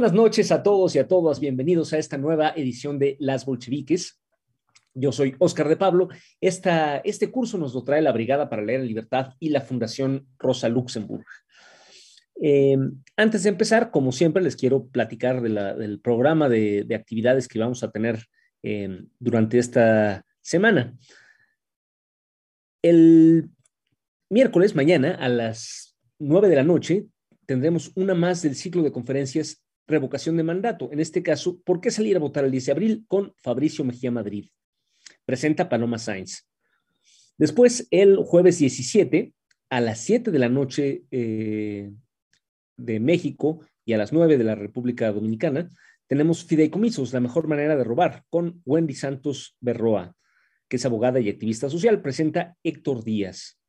Buenas noches a todos y a todas. Bienvenidos a esta nueva edición de Las Bolcheviques. Yo soy Óscar de Pablo. Esta, este curso nos lo trae la Brigada para Leer la Libertad y la Fundación Rosa Luxemburg. Eh, antes de empezar, como siempre, les quiero platicar del programa de, actividades que vamos a tener eh, durante esta semana. El miércoles, mañana, a las 9 de la noche, tendremos una más del ciclo de conferencias revocación de mandato. En este caso, ¿por qué salir a votar el 10 de abril con Fabricio Mejía Madrid? Presenta Paloma Sainz. Después, el jueves 17, a las 7 de la noche eh, de México y a las 9 de la República Dominicana, tenemos Fideicomisos, la mejor manera de robar, con Wendy Santos Berroa, que es abogada y activista social. Presenta Héctor Díaz.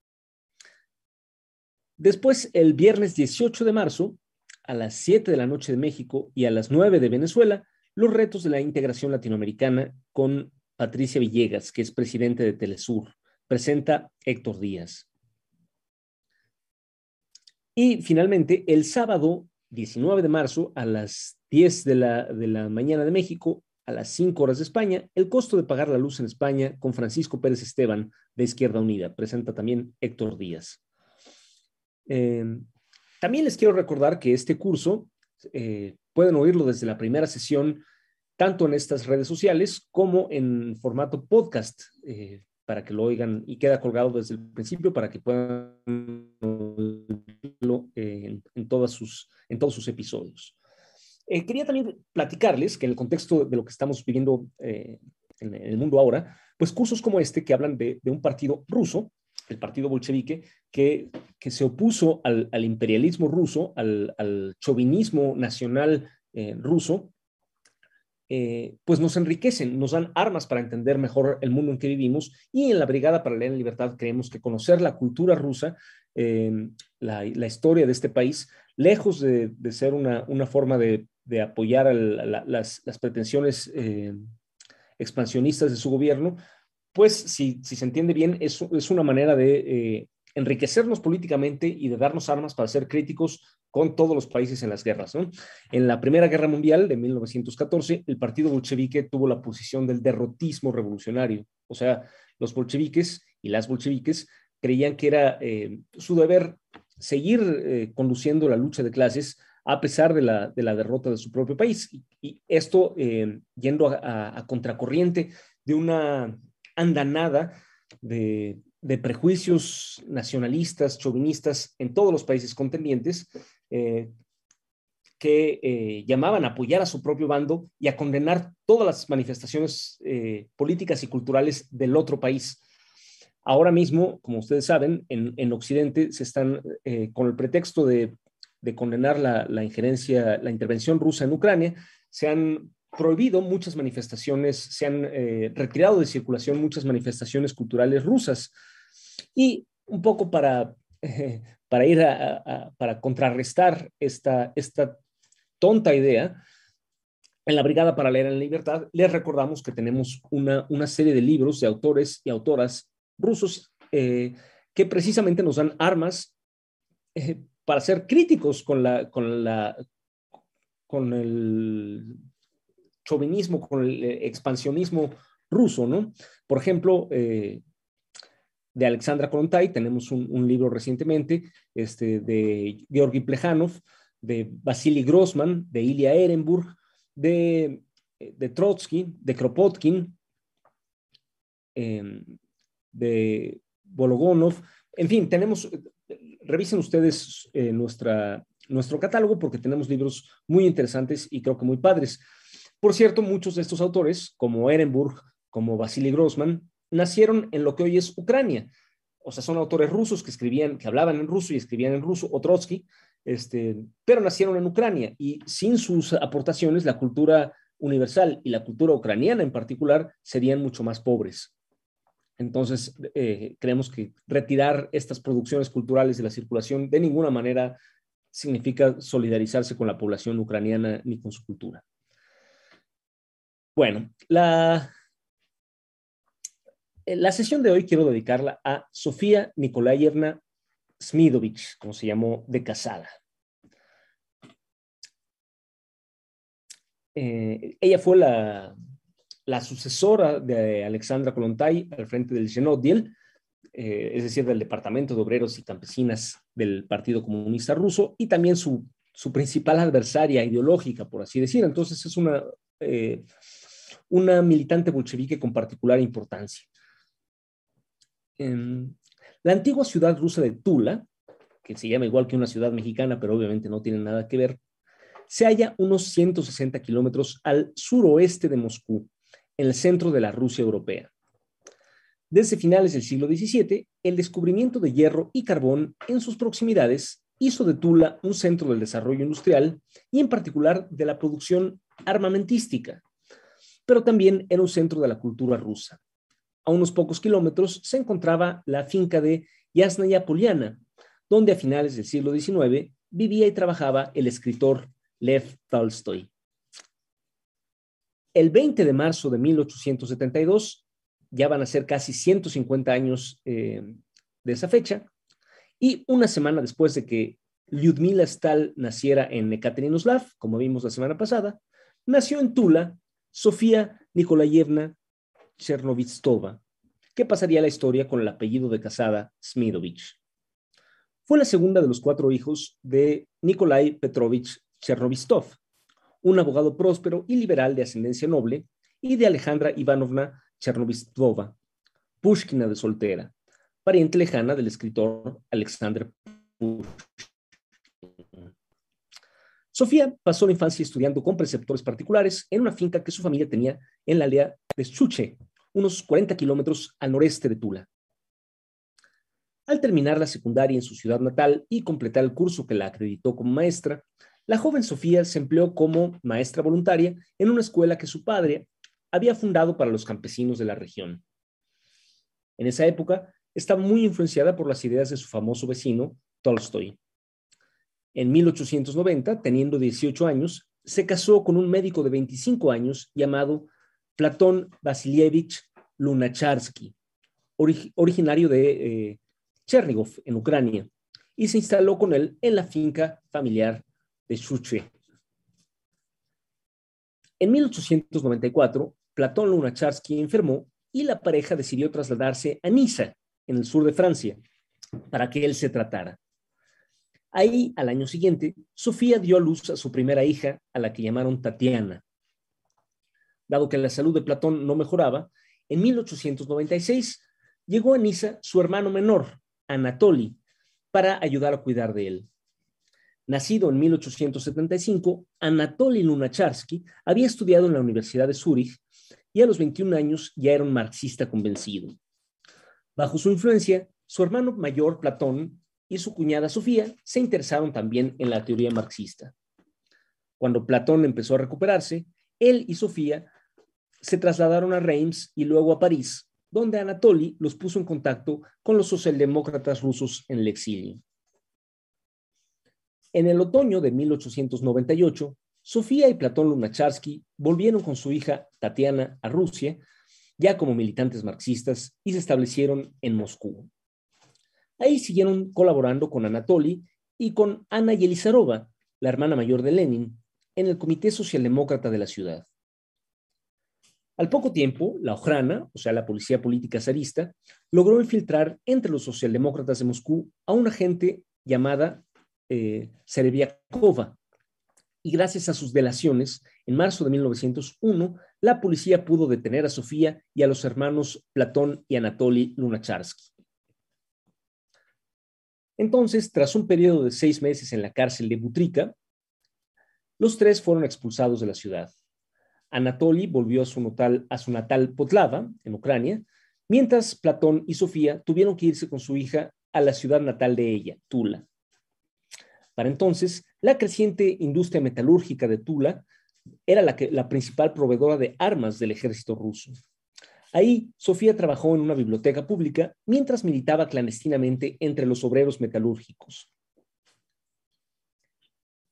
Después, el viernes 18 de marzo, a las 7 de la noche de México y a las 9 de Venezuela, los retos de la integración latinoamericana con Patricia Villegas, que es presidente de Telesur. Presenta Héctor Díaz. Y finalmente, el sábado 19 de marzo, a las 10 de la, de la mañana de México, a las 5 horas de España, el costo de pagar la luz en España con Francisco Pérez Esteban de Izquierda Unida. Presenta también Héctor Díaz. Em, también les quiero recordar que este curso eh, pueden oírlo desde la primera sesión, tanto en estas redes sociales como en formato podcast, eh, para que lo oigan y queda colgado desde el principio para que puedan oírlo en, sus, en todos sus episodios. Eh, quería también platicarles que en el contexto de lo que estamos viviendo en, el mundo ahora, pues cursos como este que hablan de un partido ruso el partido bolchevique, que, que se opuso al, imperialismo ruso, al, chauvinismo nacional eh, ruso, eh, pues nos enriquecen, nos dan armas para entender mejor el mundo en que vivimos. Y en la Brigada para leer en libertad creemos que conocer la cultura rusa, em, la, historia de este país, lejos de, ser una, forma de, apoyar las, pretensiones em, expansionistas de su gobierno, pues si, se entiende bien, es, es una manera de eh, enriquecernos políticamente y de darnos armas para ser críticos con todos los países en las guerras. En la Primera Guerra Mundial de 1914, el partido bolchevique tuvo la posición del derrotismo revolucionario, o sea, los bolcheviques y las bolcheviques creían que era eh, su deber seguir eh, conduciendo la lucha de clases a pesar de la, derrota de su propio país. Y, esto yendo a contracorriente de una andanada de, de prejuicios nacionalistas, chauvinistas en todos los países contendientes, eh, que eh, llamaban a apoyar a su propio bando y a condenar todas las manifestaciones eh, políticas y culturales del otro país. Ahora mismo, como ustedes saben, en, en Occidente se están, con el pretexto de, de condenar la, injerencia, la intervención rusa en Ucrania, se han prohibido muchas manifestaciones, se han eh, retirado de circulación muchas manifestaciones culturales rusas. Y un poco para, para ir a, para contrarrestar esta, esta tonta idea, en la Brigada para Leer en Libertad les recordamos que tenemos una, una serie de libros de autores y autoras rusos eh, que precisamente nos dan armas eh, para ser críticos con la, con la, con el chauvinismo, con el eh, expansionismo ruso, ¿no? Por ejemplo, eh, de Alexandra Korontai, tenemos un, libro recientemente este, de Georgi Plejanov, de Vasily Grossman, de Ilya Ehrenburg, de, de Trotsky, de Kropotkin, em, de Bologonov, en fin, tenemos, revisen ustedes eh, nuestra, nuestro catálogo porque tenemos libros muy interesantes y creo que muy padres. Por cierto, muchos de estos autores, como Ehrenburg, como Vasily Grossman, nacieron en lo que hoy es Ucrania. O sea, son autores rusos que escribían, que hablaban en ruso y escribían en ruso, o Trotsky, este, pero nacieron en Ucrania y sin sus aportaciones la cultura universal y la cultura ucraniana en particular serían mucho más pobres. Entonces, eh, creemos que retirar estas producciones culturales de la circulación de ninguna manera significa solidarizarse con la población ucraniana ni con su cultura. Bueno, la, la sesión de hoy quiero dedicarla a Sofía Nikolayevna Smidovich, como se llamó de casada. eh, ella fue la, la, sucesora de Alexandra Kolontai al frente del Genodiel, eh, es decir, del Departamento de Obreros y Campesinas del Partido Comunista Ruso, y también su, su principal adversaria ideológica, por así decir. Entonces es una, eh, una militante bolchevique con particular importancia. En la antigua ciudad rusa de Tula, que se llama igual que una ciudad mexicana, pero obviamente no tiene nada que ver, se halla unos 160 kilómetros al suroeste de Moscú, en el centro de la Rusia europea. Desde finales del siglo XVII, el descubrimiento de hierro y carbón en sus proximidades hizo de Tula un centro del desarrollo industrial y en particular de la producción armamentística, pero también era un centro de la cultura rusa. A unos pocos kilómetros se encontraba la finca de Yasnaya Poliana, donde a finales del siglo XIX vivía y trabajaba el escritor Lev Tolstoy. El 20 de marzo de 1872 ya van a ser casi 150 años eh, de esa fecha, y una semana después de que Lyudmila Stal naciera en Ekaterinoslav, como vimos la semana pasada, nació en Tula Sofía Nikolayevna Chernovistova, que pasaría la historia con el apellido de casada Smidovich. Fue la segunda de los cuatro hijos de Nikolai Petrovich Chernovistov, un abogado próspero y liberal de ascendencia noble, y de Alejandra Ivanovna Chernovistova, Pushkina de soltera, pariente lejana del escritor Alexander Pushkin. Sofía pasó la infancia estudiando con preceptores particulares en una finca que su familia tenía en la aldea de Chuche, unos 40 kilómetros al noreste de Tula. Al terminar la secundaria en su ciudad natal y completar el curso que la acreditó como maestra, la joven Sofía se empleó como maestra voluntaria en una escuela que su padre había fundado para los campesinos de la región. En esa época, estaba muy influenciada por las ideas de su famoso vecino, Tolstoy. En 1890, teniendo 18 años, se casó con un médico de 25 años llamado Platón Vasilievich Lunacharsky, originario de eh, Chernigov, en Ucrania, y se instaló con él en la finca familiar de Shuche. En 1894, Platón Lunacharsky enfermó y la pareja decidió trasladarse a Niza, en el sur de Francia, para que él se tratara. Ahí, al año siguiente, Sofía dio a luz a su primera hija, a la que llamaron Tatiana. Dado que la salud de Platón no mejoraba, en 1896 llegó a Niza su hermano menor, Anatoly, para ayudar a cuidar de él. Nacido en 1875, Anatoly Lunacharsky había estudiado en la Universidad de Zúrich y a los 21 años ya era un marxista convencido. Bajo su influencia, su hermano mayor, Platón, y su cuñada Sofía se interesaron también en la teoría marxista. Cuando Platón empezó a recuperarse, él y Sofía se trasladaron a Reims y luego a París, donde Anatoly los puso en contacto con los socialdemócratas rusos en el exilio. En el otoño de 1898, Sofía y Platón Lunacharsky volvieron con su hija Tatiana a Rusia, ya como militantes marxistas, y se establecieron en Moscú. Ahí siguieron colaborando con Anatoly y con Ana Yelizarova, la hermana mayor de Lenin, en el Comité Socialdemócrata de la ciudad. Al poco tiempo, la Ojrana, o sea, la policía política zarista, logró infiltrar entre los socialdemócratas de Moscú a una agente llamada eh, Serebiakova. Y gracias a sus delaciones, en marzo de 1901, la policía pudo detener a Sofía y a los hermanos Platón y Anatoly Lunacharsky. Entonces, tras un periodo de seis meses en la cárcel de Butrika, los tres fueron expulsados de la ciudad. Anatoly volvió a su, natal, a su natal Potlava, en Ucrania, mientras Platón y Sofía tuvieron que irse con su hija a la ciudad natal de ella, Tula. Para entonces, la creciente industria metalúrgica de Tula era la principal proveedora de armas del ejército ruso. Ahí, Sofía trabajó en una biblioteca pública mientras militaba clandestinamente entre los obreros metalúrgicos.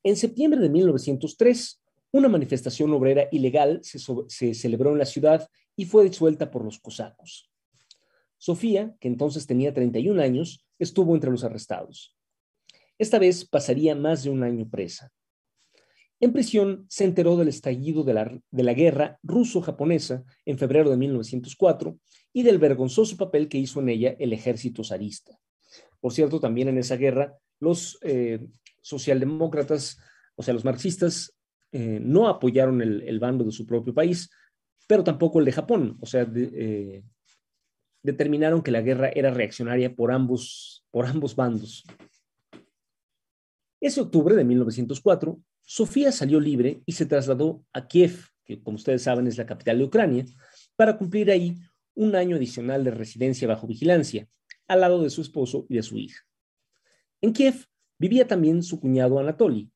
En septiembre de 1903, una manifestación obrera ilegal se, se, celebró en la ciudad y fue disuelta por los cosacos. Sofía, que entonces tenía 31 años, estuvo entre los arrestados. Esta vez pasaría más de un año presa. En prisión se enteró del estallido de la, de la guerra ruso-japonesa en febrero de 1904 y del vergonzoso papel que hizo en ella el ejército zarista. Por cierto, también en esa guerra los eh, socialdemócratas, o sea, los marxistas, eh, no apoyaron el, el, bando de su propio país, pero tampoco el de Japón. O sea, eh, determinaron que la guerra era reaccionaria por ambos, por ambos bandos. Ese octubre de 1904, Sofía salió libre y se trasladó a Kiev, que como ustedes saben es la capital de Ucrania, para cumplir ahí un año adicional de residencia bajo vigilancia, al lado de su esposo y de su hija. En Kiev vivía también su cuñado Anatoly.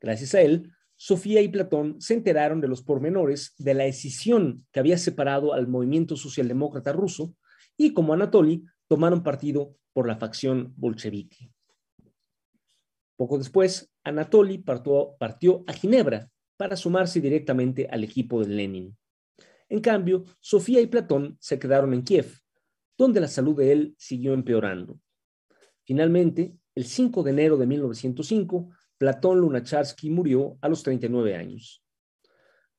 Gracias a él, Sofía y Platón se enteraron de los pormenores de la escisión que había separado al movimiento socialdemócrata ruso y, como Anatoly, tomaron partido por la facción bolchevique. Poco después, Anatoly partió, a Ginebra para sumarse directamente al equipo de Lenin. En cambio, Sofía y Platón se quedaron en Kiev, donde la salud de él siguió empeorando. Finalmente, el 5 de enero de 1905, Platón Lunacharsky murió a los 39 años.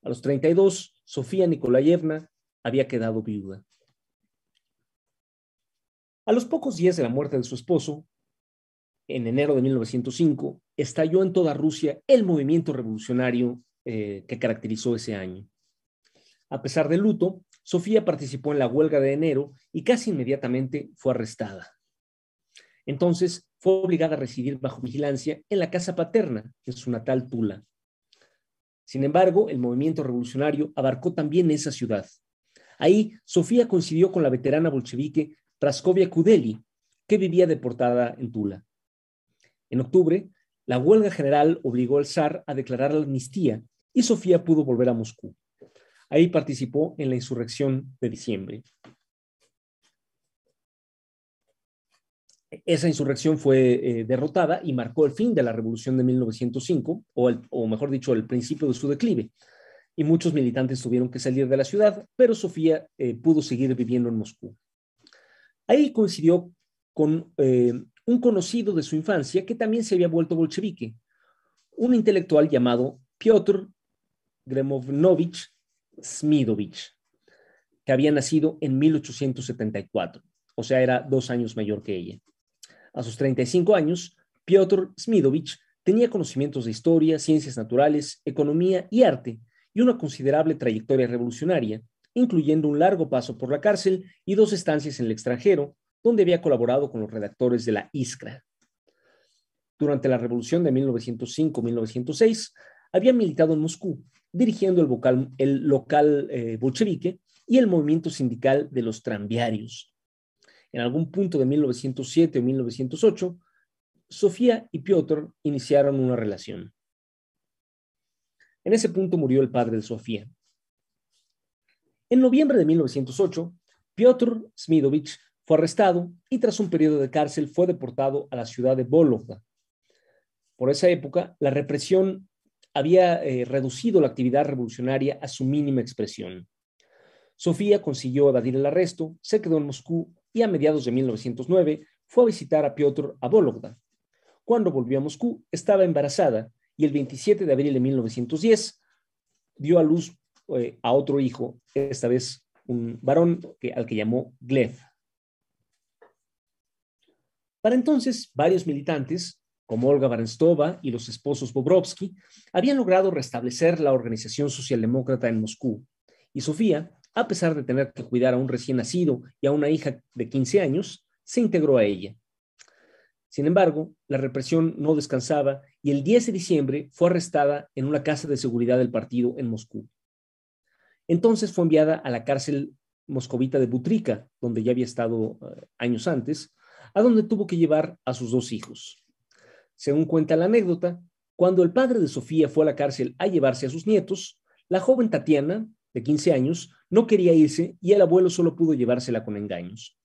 A los 32, Sofía Nikolayevna había quedado viuda. A los pocos días de la muerte de su esposo, en enero de 1905, estalló en toda Rusia el movimiento revolucionario eh, que caracterizó ese año. A pesar del luto, Sofía participó en la huelga de enero y casi inmediatamente fue arrestada. Entonces fue obligada a residir bajo vigilancia en la casa paterna, en su natal Tula. Sin embargo, el movimiento revolucionario abarcó también esa ciudad. Ahí, Sofía coincidió con la veterana bolchevique Praskovia Kudeli, que vivía deportada en Tula. En octubre, la huelga general obligó al zar a declarar la amnistía y Sofía pudo volver a Moscú. Ahí participó en la insurrección de diciembre. Esa insurrección fue eh, derrotada y marcó el fin de la revolución de 1905, o, mejor dicho, el principio de su declive. Y muchos militantes tuvieron que salir de la ciudad, pero Sofía eh, pudo seguir viviendo en Moscú. Ahí coincidió con eh, un conocido de su infancia que también se había vuelto bolchevique, un intelectual llamado Piotr Gremovnovich Smidovich, que había nacido en 1874, o sea, era dos años mayor que ella. A sus 35 años, Piotr Smidovich tenía conocimientos de historia, ciencias naturales, economía y arte, y una considerable trayectoria revolucionaria, incluyendo un largo paso por la cárcel y dos estancias en el extranjero, donde había colaborado con los redactores de la Iskra. Durante la revolución de 1905-1906, había militado en Moscú, dirigiendo el, local eh, bolchevique y el movimiento sindical de los tranviarios. En algún punto de 1907 o 1908, Sofía y Piotr iniciaron una relación. En ese punto murió el padre de Sofía. En noviembre de 1908, Piotr Smidovich fue arrestado y tras un periodo de cárcel fue deportado a la ciudad de Vologda. Por esa época, la represión había eh, reducido la actividad revolucionaria a su mínima expresión. Sofía consiguió evadir el arresto, se quedó en Moscú y a mediados de 1909 fue a visitar a Piotr a Vologda. Cuando volvió a Moscú, estaba embarazada y el 27 de abril de 1910 dio a luz eh, a otro hijo, esta vez un varón al que llamó Gleb. Para entonces, varios militantes, como Olga Barenstova y los esposos Bobrovsky, habían logrado restablecer la organización socialdemócrata en Moscú. Y Sofía, a pesar de tener que cuidar a un recién nacido y a una hija de 15 años, se integró a ella. Sin embargo, la represión no descansaba y el 10 de diciembre fue arrestada en una casa de seguridad del partido en Moscú. Entonces fue enviada a la cárcel moscovita de Butrica, donde ya había estado eh, años antes, a donde tuvo que llevar a sus dos hijos. Según cuenta la anécdota, cuando el padre de Sofía fue a la cárcel a llevarse a sus nietos, la joven Tatiana, de 15 años, no quería irse y el abuelo solo pudo llevársela con engaños.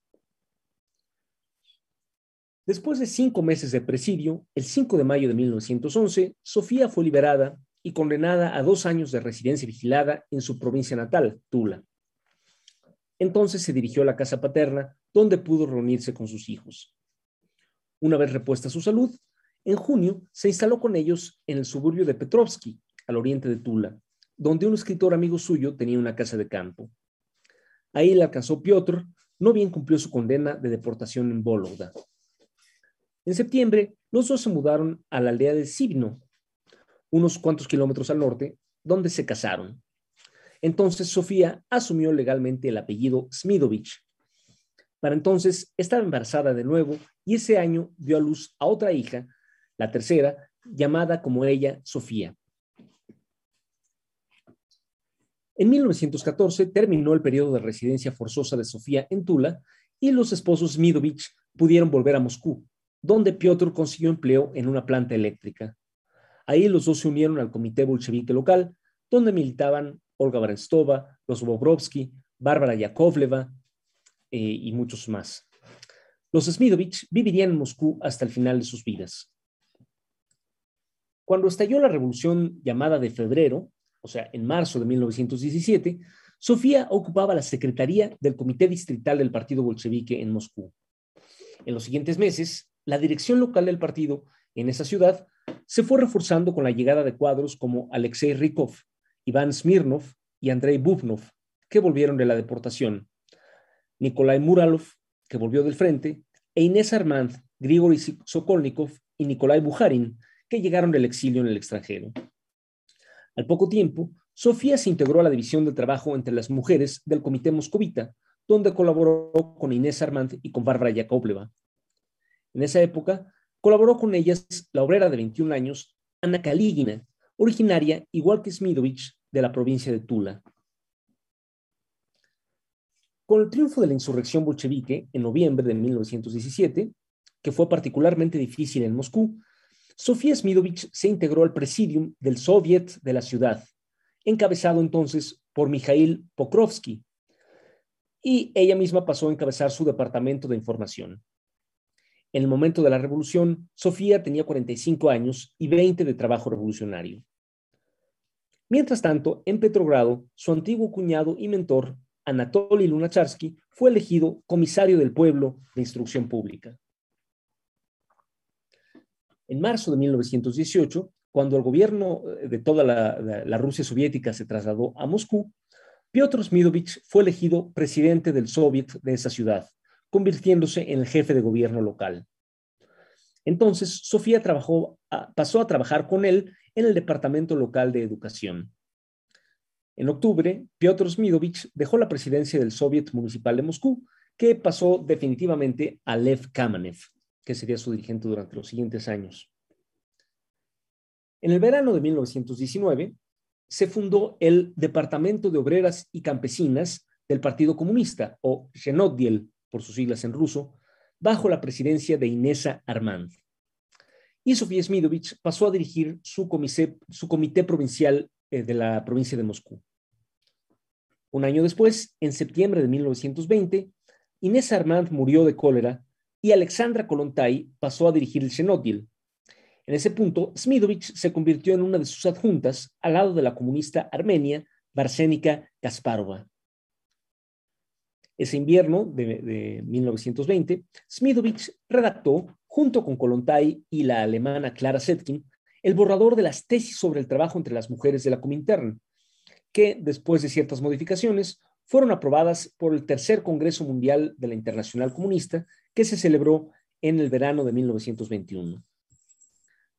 Después de cinco meses de presidio, el 5 de mayo de 1911, Sofía fue liberada y condenada a dos años de residencia vigilada en su provincia natal, Tula. Entonces se dirigió a la casa paterna, donde pudo reunirse con sus hijos. Una vez repuesta su salud, en junio se instaló con ellos en el suburbio de Petrovsky, al oriente de Tula, donde un escritor amigo suyo tenía una casa de campo. Ahí le alcanzó Piotr, no bien cumplió su condena de deportación en Vologda. En septiembre, los dos se mudaron a la aldea de Sibno, unos cuantos kilómetros al norte, donde se casaron. Entonces Sofía asumió legalmente el apellido Smidovich. Para entonces estaba embarazada de nuevo y ese año dio a luz a otra hija, la tercera, llamada como ella Sofía. En 1914 terminó el periodo de residencia forzosa de Sofía en Tula y los esposos Smidovich pudieron volver a Moscú, donde Piotr consiguió empleo en una planta eléctrica. Ahí los dos se unieron al comité bolchevique local, donde militaban Olga Barenstova, los Bobrovsky, Bárbara Yakovleva eh, y muchos más. Los Smidovich vivirían en Moscú hasta el final de sus vidas. Cuando estalló la revolución llamada de febrero, o sea, en marzo de 1917, Sofía ocupaba la secretaría del Comité Distrital del Partido Bolchevique en Moscú. En los siguientes meses, la dirección local del partido en esa ciudad se fue reforzando con la llegada de cuadros como Alexei Rykov, Iván Smirnov y Andrei Bubnov, que volvieron de la deportación, Nikolai Muralov, que volvió del frente, e Inés Armand, Grigory Sokolnikov y Nikolai Bujarin, que llegaron del exilio en el extranjero. Al poco tiempo, Sofía se integró a la división de trabajo entre las mujeres del Comité Moscovita, donde colaboró con Inés Armand y con Bárbara Yakovleva. En esa época, colaboró con ellas la obrera de 21 años, Ana Kaligina, originaria, igual que Smidovich, de la provincia de Tula. Con el triunfo de la insurrección bolchevique en noviembre de 1917, que fue particularmente difícil en Moscú, Sofía Smidovich se integró al presidium del Soviet de la ciudad, encabezado entonces por Mikhail Pokrovsky, y ella misma pasó a encabezar su departamento de información. En el momento de la revolución, Sofía tenía 45 años y 20 de trabajo revolucionario. Mientras tanto, en Petrogrado, su antiguo cuñado y mentor, Anatoly Lunacharsky, fue elegido comisario del pueblo de instrucción pública. En marzo de 1918, cuando el gobierno eh, de toda la, Rusia soviética se trasladó a Moscú, Piotr Smidovich fue elegido presidente del Soviet de esa ciudad, convirtiéndose en el jefe de gobierno local. Entonces, Sofía pasó a trabajar con él en el Departamento Local de Educación. En octubre, Piotr Smidovich dejó la presidencia del Soviet Municipal de Moscú, que pasó definitivamente a Lev Kamenev que sería su dirigente durante los siguientes años. En el verano de 1919 se fundó el Departamento de Obreras y Campesinas del Partido Comunista, o Zhenodiel por sus siglas en ruso, bajo la presidencia de Inesa Armand. Y Sofía Smidovich pasó a dirigir su, su comité provincial eh, de la provincia de Moscú. Un año después, en septiembre de 1920, Inés Armand murió de cólera y Alexandra Kolontai pasó a dirigir el Xenodil. En ese punto, Smidovich se convirtió en una de sus adjuntas al lado de la comunista armenia Barsénica Kasparova. Ese invierno de, 1920, Smidovich redactó, junto con Kolontai y la alemana Clara Setkin, el borrador de las tesis sobre el trabajo entre las mujeres de la Comintern, que, después de ciertas modificaciones, fueron aprobadas por el Tercer Congreso Mundial de la Internacional Comunista, que se celebró en el verano de 1921.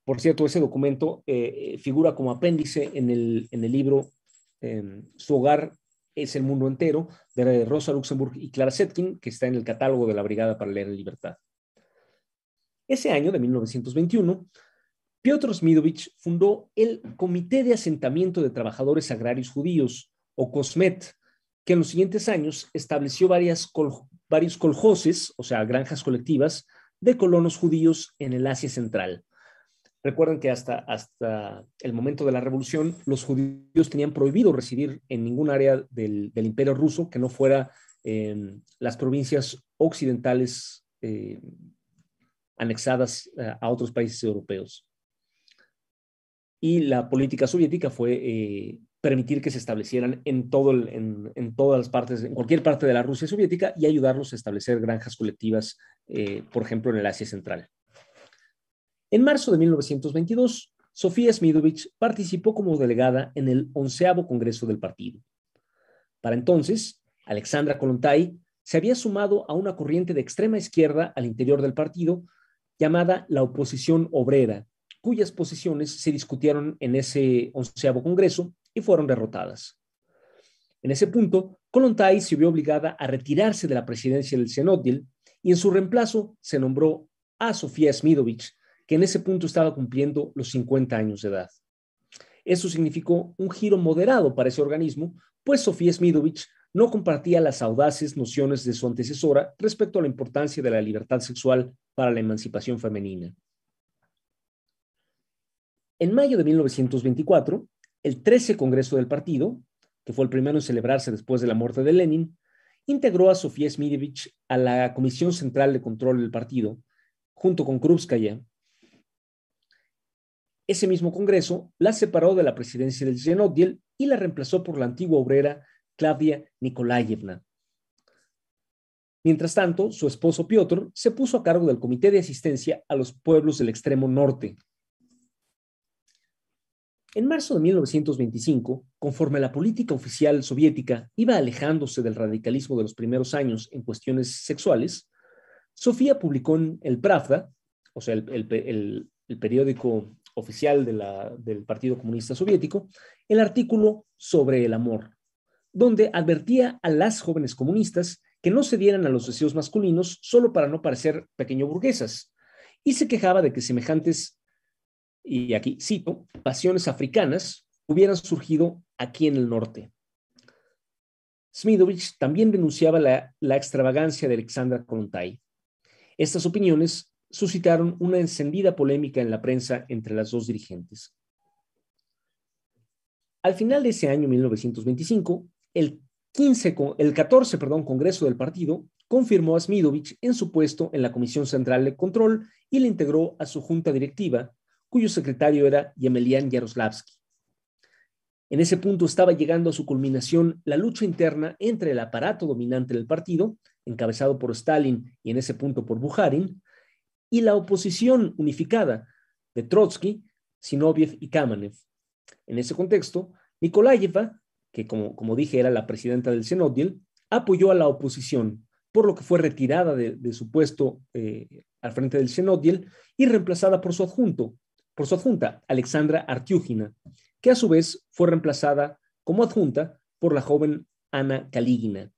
Por cierto, ese documento eh, figura como apéndice en el, en el libro em, Su hogar es el mundo entero, de Rosa Luxemburg y Clara Setkin, que está en el catálogo de la Brigada para leer en libertad. Ese año, de 1921, Piotr Smidovich fundó el Comité de Asentamiento de Trabajadores Agrarios Judíos, o COSMET, que en los siguientes años estableció varias varios coljoses, o sea, granjas colectivas, de colonos judíos en el Asia Central. Recuerden que hasta, hasta el momento de la revolución, los judíos tenían prohibido residir en ningún área del, imperio ruso que no fuera en las provincias occidentales eh, anexadas eh, a otros países europeos. Y la política soviética fue eh, permitir que se establecieran en, todo en, todas las partes, en cualquier parte de la Rusia soviética y ayudarlos a establecer granjas colectivas, eh, por ejemplo, en el Asia Central. En marzo de 1922, Sofía Smidovich participó como delegada en el onceavo Congreso del partido. Para entonces, Alexandra Kolontai se había sumado a una corriente de extrema izquierda al interior del partido llamada la oposición obrera, cuyas posiciones se discutieron en ese onceavo Congreso y fueron derrotadas. En ese punto, Kolontai se vio obligada a retirarse de la presidencia del Senodil y en su reemplazo se nombró a Sofía Smidovich, que en ese punto estaba cumpliendo los 50 años de edad. Eso significó un giro moderado para ese organismo, pues Sofía Smidovich no compartía las audaces nociones de su antecesora respecto a la importancia de la libertad sexual para la emancipación femenina. En mayo de 1924, el 13 Congreso del Partido, que fue el primero en celebrarse después de la muerte de Lenin, integró a Sofía Smidovich a la Comisión Central de Control del partido, junto con Krupskaya, ese mismo Congreso la separó de la presidencia del Zenodiel y la reemplazó por la antigua obrera Claudia Nikolayevna. Mientras tanto, su esposo Piotr se puso a cargo del Comité de Asistencia a los Pueblos del Extremo Norte. En marzo de 1925, conforme la política oficial soviética iba alejándose del radicalismo de los primeros años en cuestiones sexuales, Sofía publicó en el Pravda, o sea, el, periódico oficial del Partido Comunista Soviético, el artículo sobre el amor, donde advertía a las jóvenes comunistas que no se dieran a los deseos masculinos solo para no parecer pequeño burguesas, y se quejaba de que semejantes, y aquí cito, pasiones africanas hubieran surgido aquí en el norte. Smidovich también denunciaba la, la extravagancia de Alexandra Kolontai. Estas opiniones suscitaron una encendida polémica en la prensa entre las dos dirigentes. Al final de ese año 1925, el, 15, el 14 perdón, Congreso del Partido confirmó a Smidovich en su puesto en la Comisión Central de Control y le integró a su junta directiva, cuyo secretario era Yemelian Yaroslavsky. En ese punto estaba llegando a su culminación la lucha interna entre el aparato dominante del partido, encabezado por Stalin y en ese punto por Bukharin, y la oposición unificada de Trotsky, Sinoviev y Kamenev. En ese contexto, Nikolayeva, que como, como dije era la presidenta del Senodil, apoyó a la oposición, por lo que fue retirada de, su puesto eh, al frente del Senodil y reemplazada por su adjunto, por su adjunta, Alexandra Artiúgina, que a su vez fue reemplazada como adjunta por la joven Ana Kaligina.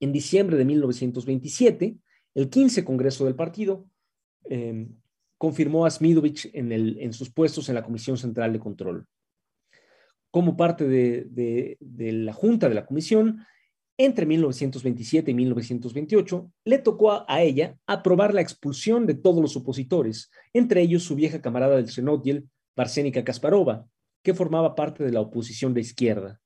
En diciembre de 1927, el 15 Congreso del partido em, confirmó a Smidovich en, sus puestos en la Comisión Central de Control. Como parte de, la Junta de la Comisión, entre 1927 y 1928, le tocó a, ella aprobar la expulsión de todos los opositores, entre ellos su vieja camarada del Senodiel, Barsénica Kasparova, que formaba parte de la oposición de izquierda.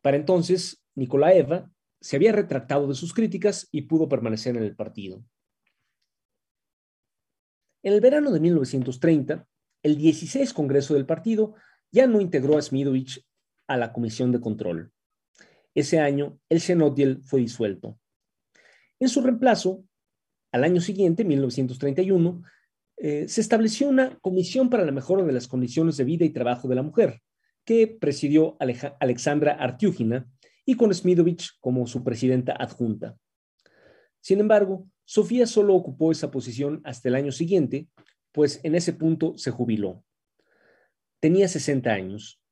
Para entonces, Nikolaeva se había retractado de sus críticas y pudo permanecer en el partido. En el verano de 1930, el 16 Congreso del partido ya no integró a Smidovich a la Comisión de Control. Ese año, el Senodiel fue disuelto. En su reemplazo, al año siguiente, 1931, eh, se estableció una comisión para la mejora de las condiciones de vida y trabajo de la mujer, que presidió Alexandra Artiúgina, y con Smidovich como su presidenta adjunta. Sin embargo, Sofía solo ocupó esa posición hasta el año siguiente, pues en ese punto se jubiló. Tenía 60 años.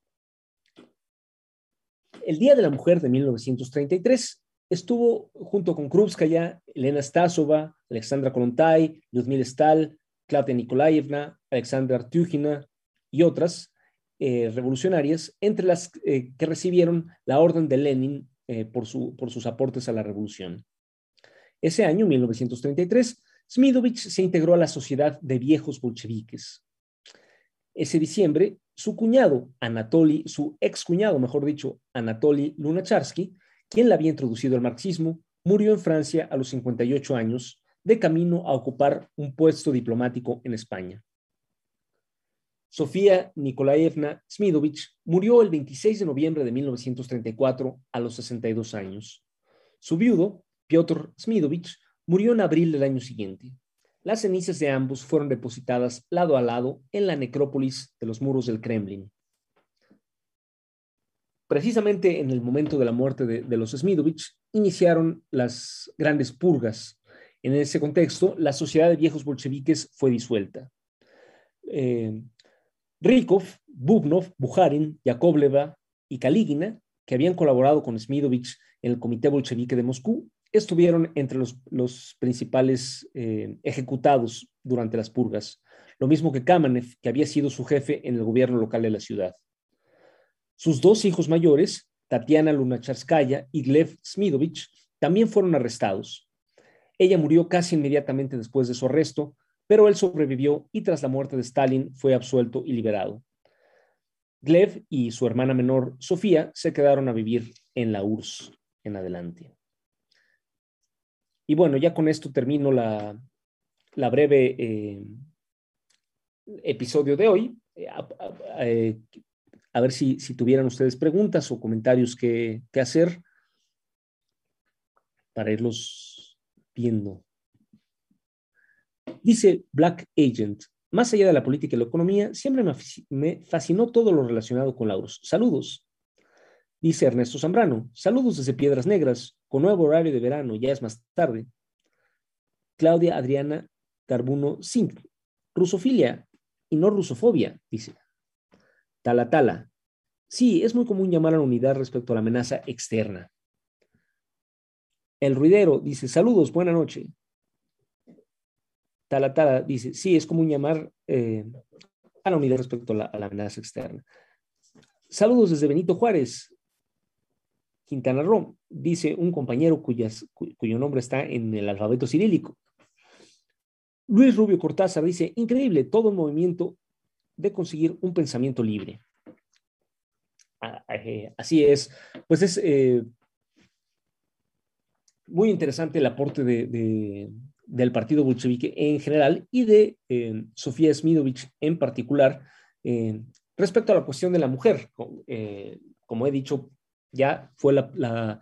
El Día de la Mujer de 1933 estuvo junto con Krupskaya, Elena Stasova, Alexandra Kolontai, Lyudmila Stal, Claudia Nikolaevna, Alexandra Artyukhina y otras eh, revolucionarias, entre las eh, que recibieron la Orden de Lenin eh, por, por sus aportes a la revolución. Ese año, 1933, Smidovich se integró a la Sociedad de Viejos Bolcheviques. Ese diciembre, su cuñado, Anatoly, su ex cuñado, mejor dicho, Anatoly Lunacharsky, quien le había introducido el marxismo, murió en Francia a los 58 años, de camino a ocupar un puesto diplomático en España. Sofía Nikolaevna Smidovich murió el 26 de noviembre de 1934 a los 62 años. Su viudo, Piotr Smidovich, murió en abril del año siguiente. Las cenizas de ambos fueron depositadas lado a lado en la necrópolis de los muros del Kremlin. Precisamente en el momento de la muerte de, los Smidovich, iniciaron las grandes purgas. En ese contexto, la sociedad de viejos bolcheviques fue disuelta. Eh, Rykov, Bubnov, Bukharin, Yakovleva y Kaligina, que habían colaborado con Smidovich en el Comité Bolchevique de Moscú, estuvieron entre los, principales eh, ejecutados durante las purgas, lo mismo que Kamenev, que había sido su jefe en el gobierno local de la ciudad. Sus dos hijos mayores, Tatiana Lunacharskaya y Glev Smidovich, también fueron arrestados. Ella murió casi inmediatamente después de su arresto, pero él sobrevivió y tras la muerte de Stalin fue absuelto y liberado. Glev y su hermana menor, Sofía, se quedaron a vivir en la URSS en adelante. Y bueno, ya con esto termino la, breve eh, episodio de hoy. Eh, eh, a, ver si, tuvieran ustedes preguntas o comentarios que, que hacer para irlos viendo. Dice Black Agent, más allá de la política y la economía, siempre me, fascinó todo lo relacionado con Lauros. Saludos. Dice Ernesto Zambrano, saludos desde Piedras Negras, con nuevo horario de verano, ya es más tarde. Claudia Adriana Carbuno Singh, rusofilia y no rusofobia, dice. Tala Tala, sí, es muy común llamar a la unidad respecto a la amenaza externa. El ruidero dice, saludos, buena noche. Tala Tala dice, sí, es común llamar eh, a la unidad respecto a la amenaza externa. Saludos desde Benito Juárez. Quintana Roo, dice un compañero cuyo nombre está en el alfabeto cirílico. Luis Rubio Cortázar dice, increíble todo el movimiento de conseguir un pensamiento libre. Ah, eh, así es, pues es eh, muy interesante el aporte del partido bolchevique en general y de eh, Sofía Smidovich en particular respecto a la cuestión de la mujer. como he dicho, ya fue la,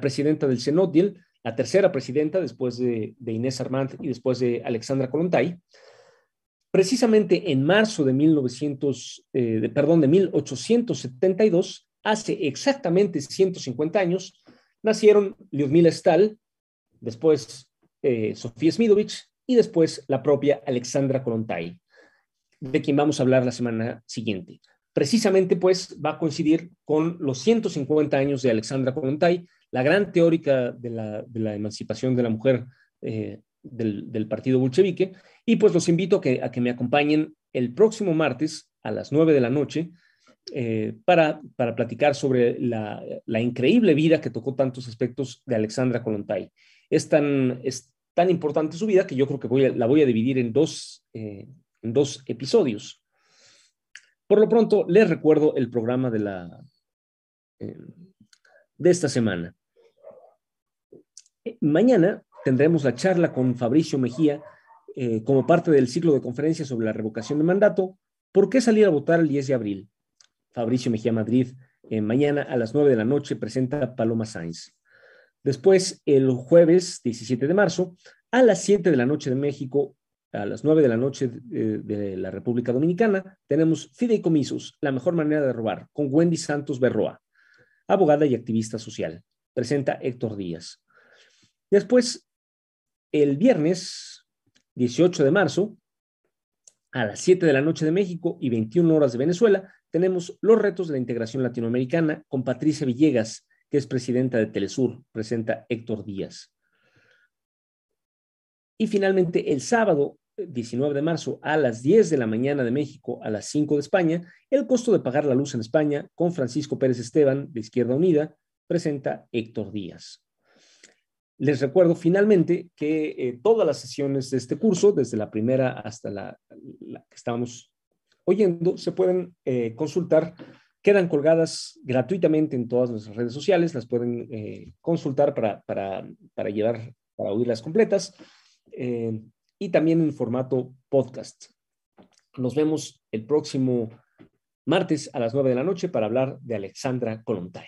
presidenta del Senodiel, la tercera presidenta después de, Inés Armand y después de Alexandra Kolontai. Precisamente en marzo de, 1900, eh, 1872, hace exactamente 150 años, nacieron Lyudmila Stahl, después eh, Sofía Smidovich y después la propia Alexandra Kolontai, de quien vamos a hablar la semana siguiente precisamente pues va a coincidir con los 150 años de Alexandra Kollontai, la gran teórica de la, emancipación de la mujer eh, del, partido bolchevique, y pues los invito a que, a me acompañen el próximo martes a las 9 de la noche eh, para, para platicar sobre la, increíble vida que tocó tantos aspectos de Alexandra Kollontai. Es tan, es tan importante su vida que yo creo que voy la voy a dividir en dos, eh, en dos episodios. Por lo pronto, les recuerdo el programa de, la, eh, de esta semana. Eh, mañana tendremos la charla con Fabricio Mejía eh, como parte del ciclo de conferencias sobre la revocación de mandato. ¿Por qué salir a votar el 10 de abril? Fabricio Mejía Madrid, mañana a las 9 de la noche presenta Paloma Sainz. Después, el jueves 17 de marzo, a las 7 de la noche de México, a las 9 de la noche de, la República Dominicana, tenemos Fideicomisos, la mejor manera de robar, con Wendy Santos Berroa, abogada y activista social. Presenta Héctor Díaz. Después, el viernes 18 de marzo, a las 7 de la noche de México y 21 horas de Venezuela, tenemos los retos de la integración latinoamericana con Patricia Villegas, que es presidenta de Telesur, presenta Héctor Díaz. Y finalmente, el sábado 19 de marzo a las 10 de la mañana de México, a las 5 de España, el costo de pagar la luz en España con Francisco Pérez Esteban de Izquierda Unida, presenta Héctor Díaz. Les recuerdo finalmente que eh, todas las sesiones de este curso, desde la primera hasta la, que estábamos oyendo, se pueden eh, consultar, quedan colgadas gratuitamente en todas nuestras redes sociales, las pueden eh, consultar para, para, para llevar, para oírlas completas. Eh, y también en formato podcast. Nos vemos el próximo martes a las 9 de la noche para hablar de Alexandra Kolontai.